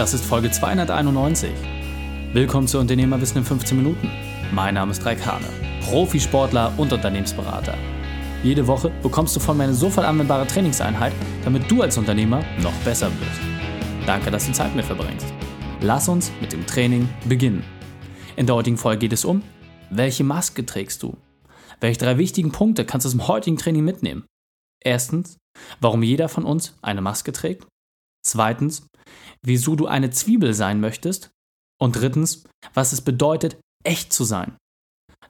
Das ist Folge 291. Willkommen zu Unternehmerwissen in 15 Minuten. Mein Name ist Raik Hane, Profisportler und Unternehmensberater. Jede Woche bekommst du von mir eine sofort anwendbare Trainingseinheit, damit du als Unternehmer noch besser wirst. Danke, dass du Zeit mit verbringst. Lass uns mit dem Training beginnen. In der heutigen Folge geht es um, welche Maske trägst du? Welche drei wichtigen Punkte kannst du aus dem heutigen Training mitnehmen? Erstens, warum jeder von uns eine Maske trägt. Zweitens, wieso du eine Zwiebel sein möchtest. Und drittens, was es bedeutet, echt zu sein.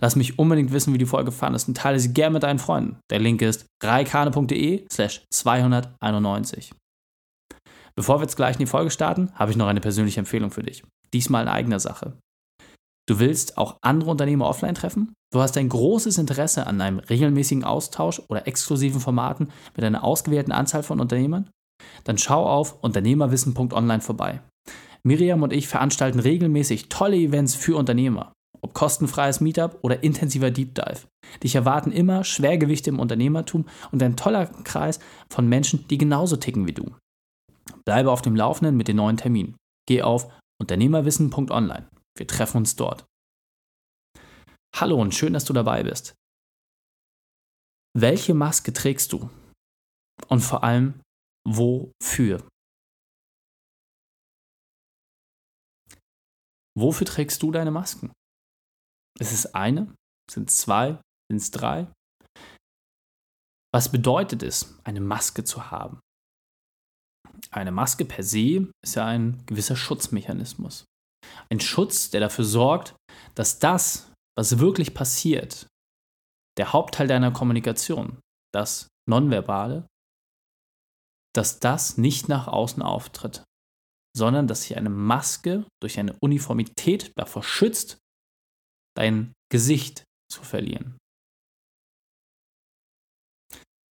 Lass mich unbedingt wissen, wie die Folge fandest und teile sie gerne mit deinen Freunden. Der Link ist reikane.de slash 291. Bevor wir jetzt gleich in die Folge starten, habe ich noch eine persönliche Empfehlung für dich. Diesmal in eigener Sache. Du willst auch andere Unternehmer offline treffen? Du hast ein großes Interesse an einem regelmäßigen Austausch oder exklusiven Formaten mit einer ausgewählten Anzahl von Unternehmern? Dann schau auf unternehmerwissen.online vorbei. Miriam und ich veranstalten regelmäßig tolle Events für Unternehmer. Ob kostenfreies Meetup oder intensiver Deep Dive. Dich erwarten immer Schwergewichte im Unternehmertum und ein toller Kreis von Menschen, die genauso ticken wie du. Bleibe auf dem Laufenden mit den neuen Terminen. Geh auf unternehmerwissen.online. Wir treffen uns dort. Hallo und schön, dass du dabei bist. Welche Maske trägst du? Und vor allem, wofür? Wofür trägst du deine Masken? Ist es eine? Sind es zwei? Sind es drei? Was bedeutet es, eine Maske zu haben? Eine Maske per se ist ja ein gewisser Schutzmechanismus. Ein Schutz, der dafür sorgt, dass das, was wirklich passiert, der Hauptteil deiner Kommunikation, das Nonverbale, dass das nicht nach außen auftritt, sondern dass sich eine Maske durch eine Uniformität davor schützt, dein Gesicht zu verlieren.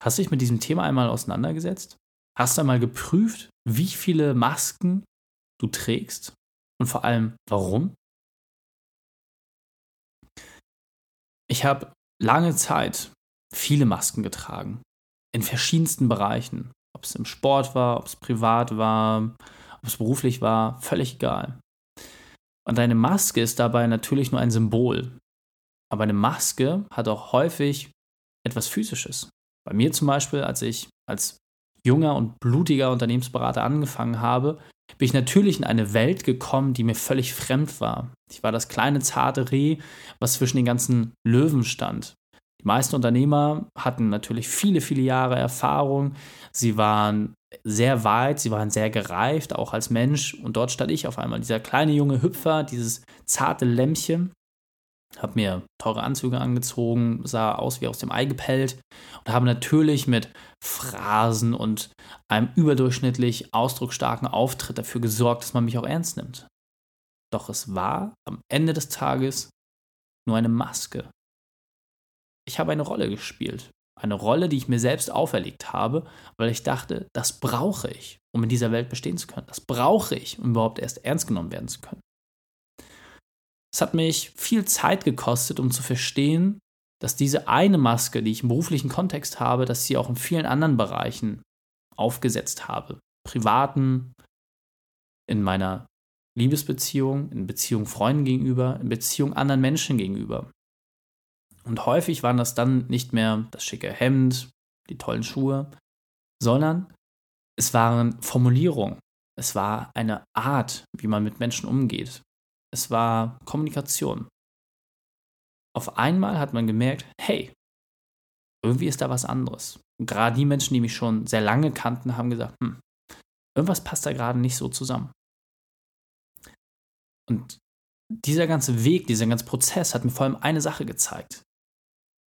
Hast du dich mit diesem Thema einmal auseinandergesetzt? Hast du einmal geprüft, wie viele Masken du trägst und vor allem warum? Ich habe lange Zeit viele Masken getragen, in verschiedensten Bereichen. Ob es im Sport war, ob es privat war, ob es beruflich war, völlig egal. Und eine Maske ist dabei natürlich nur ein Symbol. Aber eine Maske hat auch häufig etwas Physisches. Bei mir zum Beispiel, als ich als junger und blutiger Unternehmensberater angefangen habe, bin ich natürlich in eine Welt gekommen, die mir völlig fremd war. Ich war das kleine zarte Reh, was zwischen den ganzen Löwen stand. Die meisten Unternehmer hatten natürlich viele, viele Jahre Erfahrung. Sie waren sehr weit, sie waren sehr gereift, auch als Mensch. Und dort stand ich auf einmal, dieser kleine junge Hüpfer, dieses zarte Lämmchen, habe mir teure Anzüge angezogen, sah aus wie aus dem Ei gepellt und habe natürlich mit Phrasen und einem überdurchschnittlich ausdrucksstarken Auftritt dafür gesorgt, dass man mich auch ernst nimmt. Doch es war am Ende des Tages nur eine Maske. Ich habe eine Rolle gespielt. Eine Rolle, die ich mir selbst auferlegt habe, weil ich dachte, das brauche ich, um in dieser Welt bestehen zu können. Das brauche ich, um überhaupt erst ernst genommen werden zu können. Es hat mich viel Zeit gekostet, um zu verstehen, dass diese eine Maske, die ich im beruflichen Kontext habe, dass sie auch in vielen anderen Bereichen aufgesetzt habe. Privaten, in meiner Liebesbeziehung, in Beziehung Freunden gegenüber, in Beziehung anderen Menschen gegenüber. Und häufig waren das dann nicht mehr das schicke Hemd, die tollen Schuhe, sondern es waren Formulierungen. Es war eine Art, wie man mit Menschen umgeht. Es war Kommunikation. Auf einmal hat man gemerkt, hey, irgendwie ist da was anderes. Und gerade die Menschen, die mich schon sehr lange kannten, haben gesagt, hm, irgendwas passt da gerade nicht so zusammen. Und dieser ganze Weg, dieser ganze Prozess hat mir vor allem eine Sache gezeigt,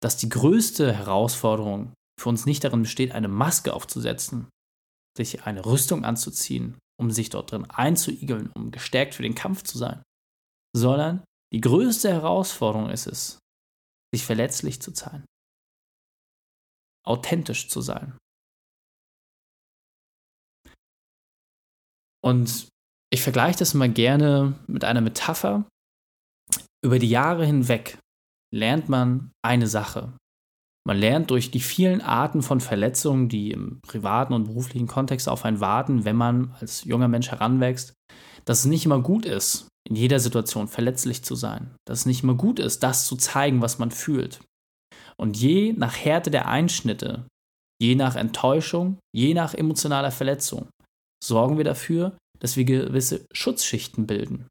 dass die größte Herausforderung für uns nicht darin besteht, eine Maske aufzusetzen, sich eine Rüstung anzuziehen, um sich dort drin einzuigeln, um gestärkt für den Kampf zu sein, sondern die größte Herausforderung ist es, sich verletzlich zu zeigen, authentisch zu sein. Und ich vergleiche das immer gerne mit einer Metapher. Über die Jahre hinweg lernt man eine Sache. Man lernt durch die vielen Arten von Verletzungen, die im privaten und beruflichen Kontext auf einen warten, wenn man als junger Mensch heranwächst, dass es nicht immer gut ist, in jeder Situation verletzlich zu sein, dass es nicht immer gut ist, das zu zeigen, was man fühlt. Und je nach Härte der Einschnitte, je nach Enttäuschung, je nach emotionaler Verletzung, sorgen wir dafür, dass wir gewisse Schutzschichten bilden.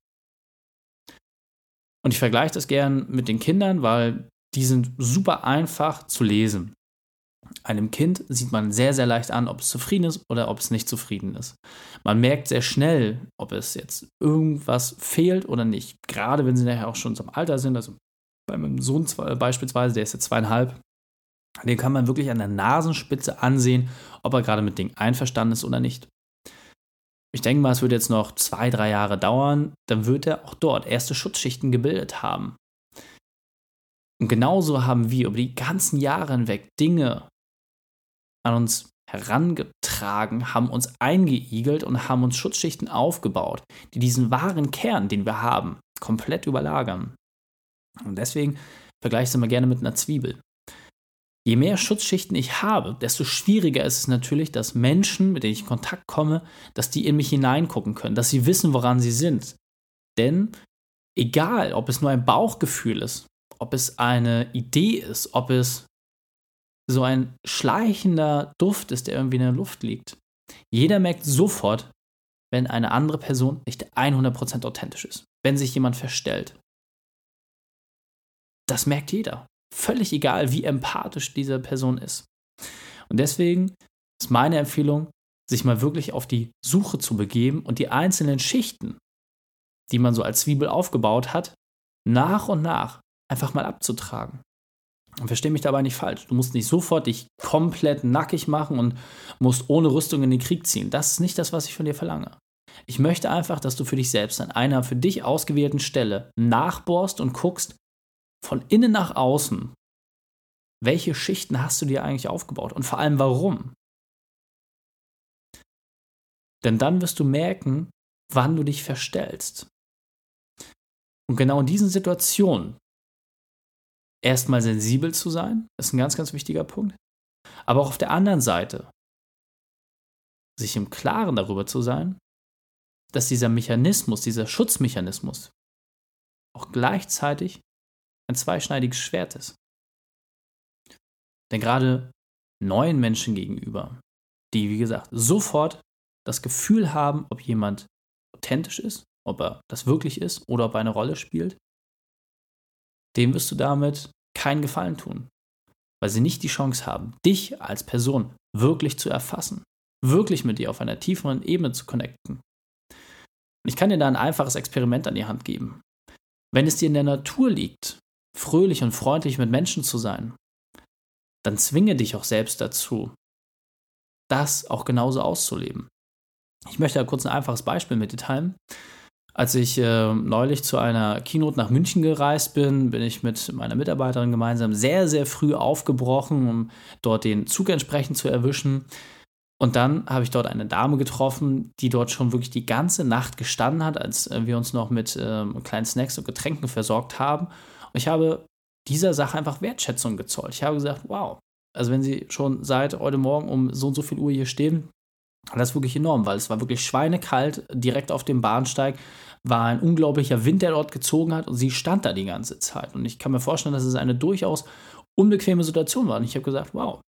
Und ich vergleiche das gern mit den Kindern, weil die sind super einfach zu lesen. Einem Kind sieht man sehr, sehr leicht an, ob es zufrieden ist oder ob es nicht zufrieden ist. Man merkt sehr schnell, ob es jetzt irgendwas fehlt oder nicht. Gerade wenn sie nachher auch schon zum Alter sind. Also bei meinem Sohn beispielsweise, der ist jetzt zweieinhalb, den kann man wirklich an der Nasenspitze ansehen, ob er gerade mit Dingen einverstanden ist oder nicht. Ich denke mal, es wird jetzt noch zwei, drei Jahre dauern, dann wird er auch dort erste Schutzschichten gebildet haben. Und genauso haben wir über die ganzen Jahre hinweg Dinge an uns herangetragen, haben uns eingeigelt und haben uns Schutzschichten aufgebaut, die diesen wahren Kern, den wir haben, komplett überlagern. Und deswegen vergleiche ich es immer gerne mit einer Zwiebel. Je mehr Schutzschichten ich habe, desto schwieriger ist es natürlich, dass Menschen, mit denen ich in Kontakt komme, dass die in mich hineingucken können, dass sie wissen, woran sie sind. Denn egal, ob es nur ein Bauchgefühl ist, ob es eine Idee ist, ob es so ein schleichender Duft ist, der irgendwie in der Luft liegt. Jeder merkt sofort, wenn eine andere Person nicht 100% authentisch ist, wenn sich jemand verstellt. Das merkt jeder. Völlig egal, wie empathisch diese Person ist. Und deswegen ist meine Empfehlung, sich mal wirklich auf die Suche zu begeben und die einzelnen Schichten, die man so als Zwiebel aufgebaut hat, nach und nach einfach mal abzutragen. Und verstehe mich dabei nicht falsch. Du musst nicht sofort dich komplett nackig machen und musst ohne Rüstung in den Krieg ziehen. Das ist nicht das, was ich von dir verlange. Ich möchte einfach, dass du für dich selbst an einer für dich ausgewählten Stelle nachbohrst und guckst, von innen nach außen, welche Schichten hast du dir eigentlich aufgebaut und vor allem warum? Denn dann wirst du merken, wann du dich verstellst. Und genau in diesen Situationen erstmal sensibel zu sein, ist ein ganz, ganz wichtiger Punkt. Aber auch auf der anderen Seite, sich im Klaren darüber zu sein, dass dieser Mechanismus, dieser Schutzmechanismus auch gleichzeitig ein zweischneidiges Schwert ist. Denn gerade neuen Menschen gegenüber, die, wie gesagt, sofort das Gefühl haben, ob jemand authentisch ist, ob er das wirklich ist oder ob er eine Rolle spielt, dem wirst du damit keinen Gefallen tun, weil sie nicht die Chance haben, dich als Person wirklich zu erfassen, wirklich mit dir auf einer tieferen Ebene zu connecten. Und ich kann dir da ein einfaches Experiment an die Hand geben. Wenn es dir in der Natur liegt, fröhlich und freundlich mit Menschen zu sein, dann zwinge dich auch selbst dazu, das auch genauso auszuleben. Ich möchte da kurz ein einfaches Beispiel mit dir teilen. Als ich äh, neulich zu einer Keynote nach München gereist bin, bin ich mit meiner Mitarbeiterin gemeinsam sehr, sehr früh aufgebrochen, um dort den Zug entsprechend zu erwischen. Und dann habe ich dort eine Dame getroffen, die dort schon wirklich die ganze Nacht gestanden hat, als äh, wir uns noch mit äh, kleinen Snacks und Getränken versorgt haben. Und ich habe dieser Sache einfach Wertschätzung gezollt. Ich habe gesagt, wow, also wenn Sie schon seit heute Morgen um so und so viel Uhr hier stehen, das ist wirklich enorm, weil es war wirklich schweinekalt direkt auf dem Bahnsteig war ein unglaublicher Wind, der dort gezogen hat und sie stand da die ganze Zeit. Und ich kann mir vorstellen, dass es eine durchaus unbequeme Situation war. Und ich habe gesagt, wow,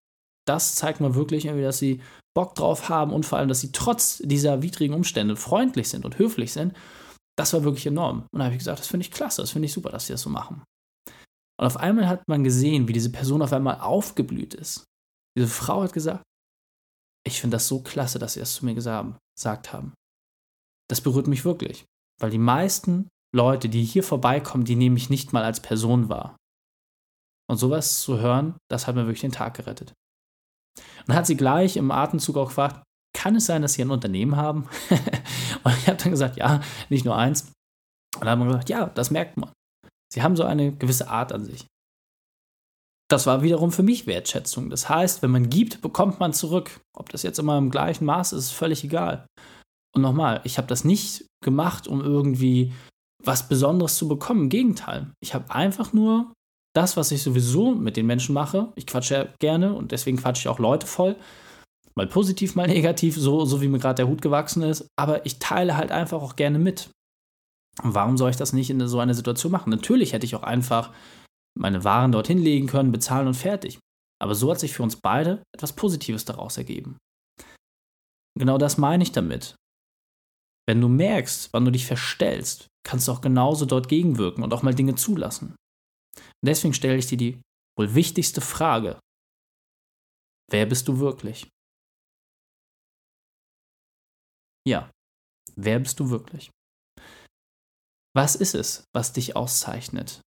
das zeigt mir wirklich irgendwie, dass sie Bock drauf haben und vor allem, dass sie trotz dieser widrigen Umstände freundlich sind und höflich sind. Das war wirklich enorm. Und da habe ich gesagt, das finde ich klasse, das finde ich super, dass sie das so machen. Und auf einmal hat man gesehen, wie diese Person auf einmal aufgeblüht ist. Diese Frau hat gesagt, ich finde das so klasse, dass sie das zu mir gesagt haben. Das berührt mich wirklich. Weil die meisten Leute, die hier vorbeikommen, die nehme ich nicht mal als Person wahr. Und sowas zu hören, das hat mir wirklich den Tag gerettet. Und dann hat sie gleich im Atemzug auch gefragt, kann es sein, dass Sie ein Unternehmen haben? und ich habe dann gesagt, ja, nicht nur eins. Und dann haben wir gesagt, ja, das merkt man. Sie haben so eine gewisse Art an sich. Das war wiederum für mich Wertschätzung. Das heißt, wenn man gibt, bekommt man zurück. Ob das jetzt immer im gleichen Maß ist, ist völlig egal. Und nochmal, ich habe das nicht gemacht, um irgendwie was Besonderes zu bekommen. Im Gegenteil. Ich habe einfach nur das, was ich sowieso mit den Menschen mache. Ich quatsche ja gerne und deswegen quatsche ich auch Leute voll. Mal positiv, mal negativ, so, so wie mir gerade der Hut gewachsen ist. Aber ich teile halt einfach auch gerne mit. warum soll ich das nicht in so einer Situation machen? Natürlich hätte ich auch einfach meine Waren dorthin legen können, bezahlen und fertig. Aber so hat sich für uns beide etwas Positives daraus ergeben. Genau das meine ich damit. Wenn du merkst, wann du dich verstellst, kannst du auch genauso dort gegenwirken und auch mal Dinge zulassen. Und deswegen stelle ich dir die wohl wichtigste Frage. Wer bist du wirklich? Ja, wer bist du wirklich? Was ist es, was dich auszeichnet?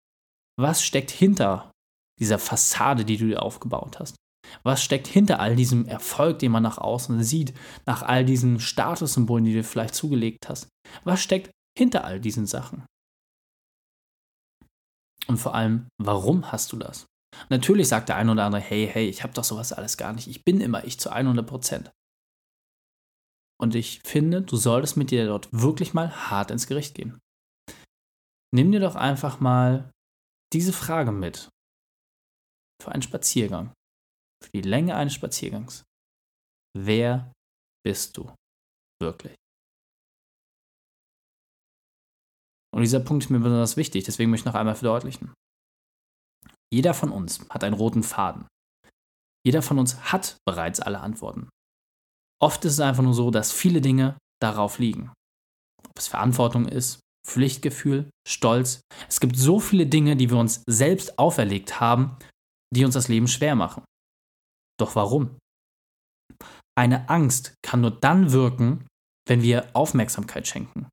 Was steckt hinter dieser Fassade, die du dir aufgebaut hast? Was steckt hinter all diesem Erfolg, den man nach außen sieht, nach all diesen Statussymbolen, die du vielleicht zugelegt hast? Was steckt hinter all diesen Sachen? Und vor allem, warum hast du das? Natürlich sagt der eine oder andere, hey, hey, ich habe doch sowas alles gar nicht. Ich bin immer ich zu 100 Prozent. Und ich finde, du solltest mit dir dort wirklich mal hart ins Gericht gehen. Nimm dir doch einfach mal diese Frage mit für einen Spaziergang, für die Länge eines Spaziergangs. Wer bist du wirklich? Und dieser Punkt ist mir besonders wichtig, deswegen möchte ich noch einmal verdeutlichen. Jeder von uns hat einen roten Faden. Jeder von uns hat bereits alle Antworten. Oft ist es einfach nur so, dass viele Dinge darauf liegen. Ob es Verantwortung ist, Pflichtgefühl, Stolz. Es gibt so viele Dinge, die wir uns selbst auferlegt haben, die uns das Leben schwer machen. Doch warum? Eine Angst kann nur dann wirken, wenn wir Aufmerksamkeit schenken.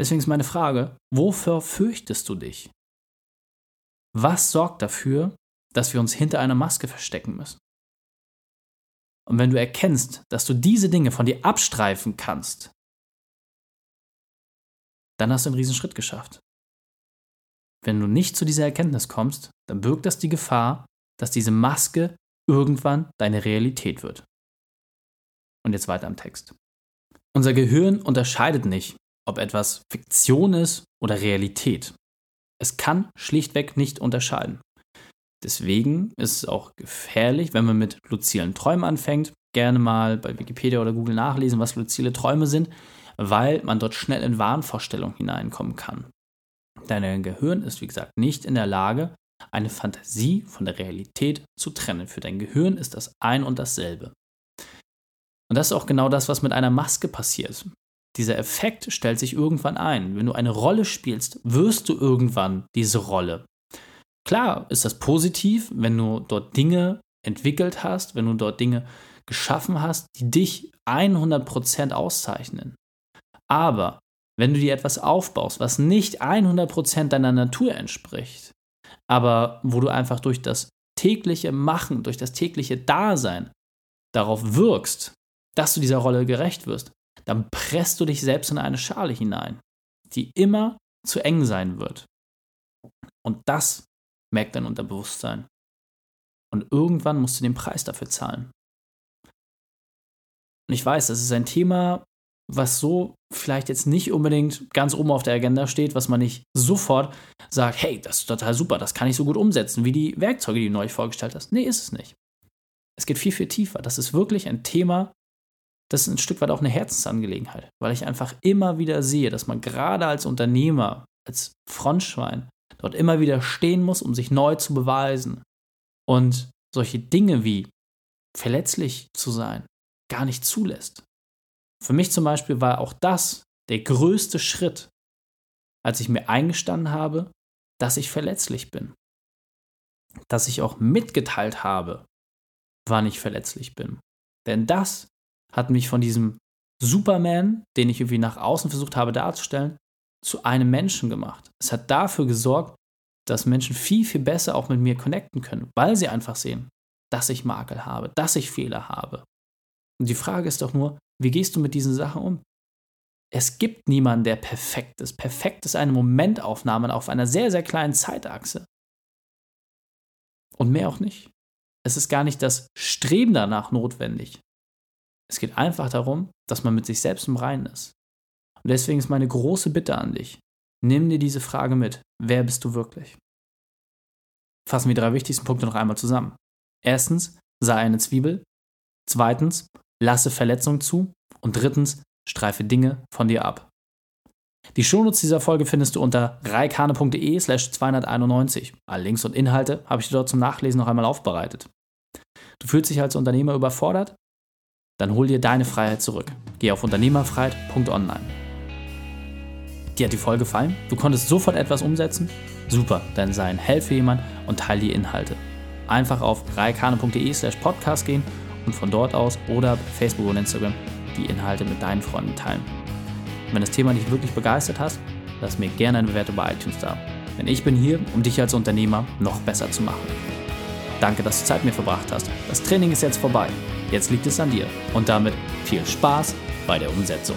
Deswegen ist meine Frage, wofür fürchtest du dich? Was sorgt dafür, dass wir uns hinter einer Maske verstecken müssen? Und wenn du erkennst, dass du diese Dinge von dir abstreifen kannst, dann hast du einen Riesenschritt geschafft. Wenn du nicht zu dieser Erkenntnis kommst, dann birgt das die Gefahr, dass diese Maske irgendwann deine Realität wird. Und jetzt weiter am Text. Unser Gehirn unterscheidet nicht, ob etwas Fiktion ist oder Realität. Es kann schlichtweg nicht unterscheiden. Deswegen ist es auch gefährlich, wenn man mit luzilen Träumen anfängt. Gerne mal bei Wikipedia oder Google nachlesen, was luzile Träume sind, weil man dort schnell in Wahnvorstellungen hineinkommen kann. Dein Gehirn ist, wie gesagt, nicht in der Lage, eine Fantasie von der Realität zu trennen. Für dein Gehirn ist das ein und dasselbe. Und das ist auch genau das, was mit einer Maske passiert. Dieser Effekt stellt sich irgendwann ein. Wenn du eine Rolle spielst, wirst du irgendwann diese Rolle. Klar ist das positiv, wenn du dort Dinge entwickelt hast, wenn du dort Dinge geschaffen hast, die dich 100% auszeichnen. Aber wenn du dir etwas aufbaust, was nicht 100% deiner Natur entspricht, aber wo du einfach durch das tägliche Machen, durch das tägliche Dasein darauf wirkst, dass du dieser Rolle gerecht wirst, dann presst du dich selbst in eine Schale hinein, die immer zu eng sein wird. Und das merkt dein Unterbewusstsein. Und irgendwann musst du den Preis dafür zahlen. Und ich weiß, das ist ein Thema, was so vielleicht jetzt nicht unbedingt ganz oben auf der Agenda steht, was man nicht sofort sagt, hey, das ist total super, das kann ich so gut umsetzen, wie die Werkzeuge, die du neu vorgestellt hast. Nee, ist es nicht. Es geht viel, viel tiefer. Das ist wirklich ein Thema, das ist ein Stück weit auch eine Herzensangelegenheit, weil ich einfach immer wieder sehe, dass man gerade als Unternehmer, als Frontschwein dort immer wieder stehen muss, um sich neu zu beweisen. Und solche Dinge wie verletzlich zu sein gar nicht zulässt. Für mich zum Beispiel war auch das der größte Schritt, als ich mir eingestanden habe, dass ich verletzlich bin. Dass ich auch mitgeteilt habe, wann ich verletzlich bin. Denn das hat mich von diesem Superman, den ich irgendwie nach außen versucht habe darzustellen, zu einem Menschen gemacht. Es hat dafür gesorgt, dass Menschen viel, viel besser auch mit mir connecten können, weil sie einfach sehen, dass ich Makel habe, dass ich Fehler habe. Und die Frage ist doch nur, wie gehst du mit diesen Sachen um? Es gibt niemanden, der perfekt ist. Perfekt ist eine Momentaufnahme auf einer sehr, sehr kleinen Zeitachse. Und mehr auch nicht. Es ist gar nicht das Streben danach notwendig. Es geht einfach darum, dass man mit sich selbst im Reinen ist. Und deswegen ist meine große Bitte an dich, nimm dir diese Frage mit. Wer bist du wirklich? Fassen wir die drei wichtigsten Punkte noch einmal zusammen. Erstens, sei eine Zwiebel. Zweitens, lasse Verletzungen zu. Und drittens, streife Dinge von dir ab. Die Shownotes dieser Folge findest du unter reikane.de slash 291. Alle Links und Inhalte habe ich dir dort zum Nachlesen noch einmal aufbereitet. Du fühlst dich als Unternehmer überfordert? Dann hol dir deine Freiheit zurück. Geh auf unternehmerfreiheit.online. Dir hat die Folge gefallen? Du konntest sofort etwas umsetzen? Super, dann sei ein Held für jemanden und teile die Inhalte. Einfach auf reikane.de slash podcast gehen und von dort aus oder Facebook und Instagram die Inhalte mit deinen Freunden teilen. Wenn das Thema dich wirklich begeistert hast, lass mir gerne eine Bewertung bei iTunes da. Denn ich bin hier, um dich als Unternehmer noch besser zu machen. Danke, dass du Zeit mit mir verbracht hast. Das Training ist jetzt vorbei. Jetzt liegt es an dir. Und damit viel Spaß bei der Umsetzung.